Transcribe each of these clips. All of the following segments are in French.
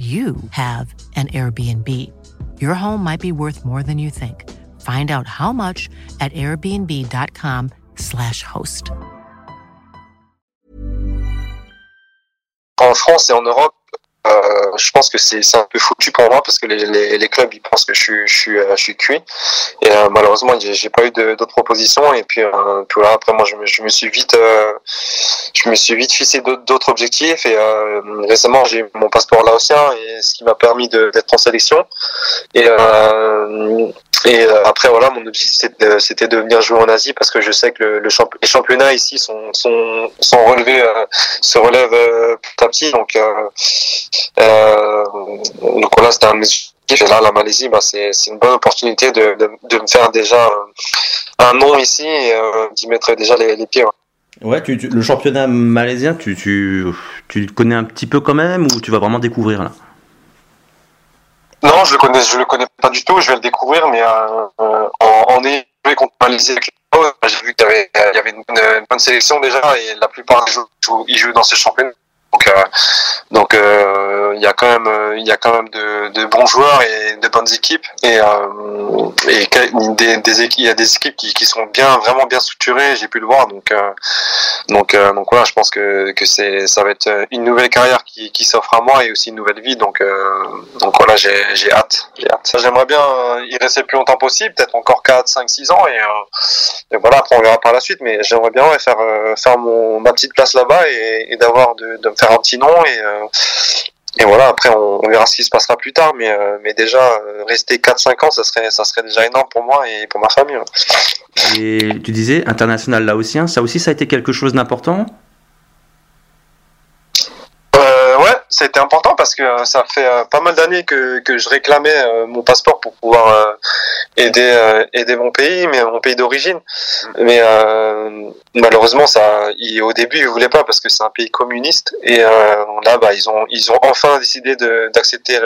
you have an Airbnb. Your home might be worth more than you think. Find out how much at airbnb.com/slash host. En France et en Europe, je pense que c'est un peu foutu pour moi parce que les, les, les, clubs ils pensent que je suis je suis euh, je suis cuit. Et euh, malheureusement j'ai pas eu d'autres propositions. Et puis, euh, voilà, après moi je me, je me suis vite euh, je me suis vite fixé d'autres objectifs. Et récemment j'ai mon passeport laotien et ce qui m'a permis d'être en sélection. Et et après voilà mon objectif c'était de venir jouer en Asie parce que je sais que le, le les championnats ici sont sont sont relevés se relèvent petit à petit donc euh, donc voilà, c'était un objectif. Et là, la Malaisie, bah, c'est une bonne opportunité de, me faire déjà un nom ici et euh, d'y mettre déjà les, les pieds. Ouais, le championnat malaisien, tu, tu, tu connais un petit peu quand même ou tu vas vraiment découvrir là? Je le connais, je le connais pas du tout. Je vais le découvrir, mais euh, en, en ayant contre Malaisie j'ai vu qu'il y avait, une, bonne sélection déjà et la plupart des joueurs ils jouent dans ces championnats. Donc, euh, donc euh, il y a quand même, euh, il y a quand même de, de, bons joueurs et de bonnes équipes et, et des, il y a des équipes qui, qui sont bien, vraiment bien structurées. J'ai pu le voir, donc donc donc voilà, je pense que que c'est, ça va être une nouvelle carrière qui, qui s'offre à moi et aussi une nouvelle vie. Donc donc voilà, j'ai j'ai hâte, j'ai hâte. J'aimerais bien y rester le plus longtemps possible, peut-être encore 4, 5, 6 ans et, et voilà, après on verra par la suite. Mais j'aimerais bien faire faire mon ma petite place là-bas et, d'avoir de, de me faire un petit nom et, euh, et voilà, après on, verra ce qui se passera plus tard, mais, euh, mais déjà euh, rester 4-5 ans, ça serait, ça serait déjà énorme pour moi et pour ma famille. Et tu disais international laotien, ça aussi ça a été quelque chose d'important? Ça a été important parce que euh, ça fait euh, pas mal d'années que, que je réclamais euh, mon passeport pour pouvoir aider aider mon pays, mais mon pays d'origine. Mais malheureusement, ça, il, au début, ils voulaient pas parce que c'est un pays communiste. Et là, bah, ils ont ils ont enfin décidé d'accepter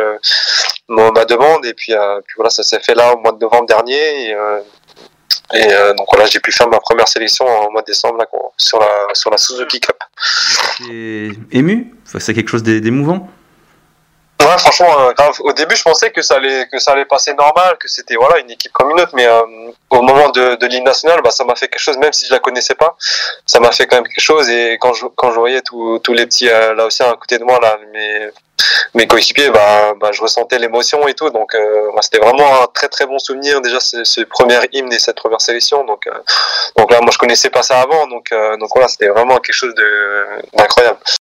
ma demande. Et puis, puis voilà, ça s'est fait là au mois de novembre dernier. Et, et euh, donc voilà, j'ai pu faire ma première sélection en mois de décembre là, sur la sur la Suzuki Cup. Et C'est quelque chose d'émouvant Ouais, franchement, euh, grave. Au début, je pensais que ça allait que ça allait passer normal, que c'était voilà une équipe comme une autre, mais euh, au moment de, de l'île nationale, bah, ça m'a fait quelque chose, même si je la connaissais pas, ça m'a fait quand même quelque chose. Et quand je quand je voyais tous les petits là aussi à côté de moi là, mes mes coéquipiers, bah, bah, je ressentais l'émotion et tout. Donc, euh, bah, c'était vraiment un très très bon souvenir déjà ce, premier hymne et cette première sélection. Donc, euh, donc là, moi, je connaissais pas ça avant. Donc, euh, donc voilà, c'était vraiment quelque chose d'incroyable.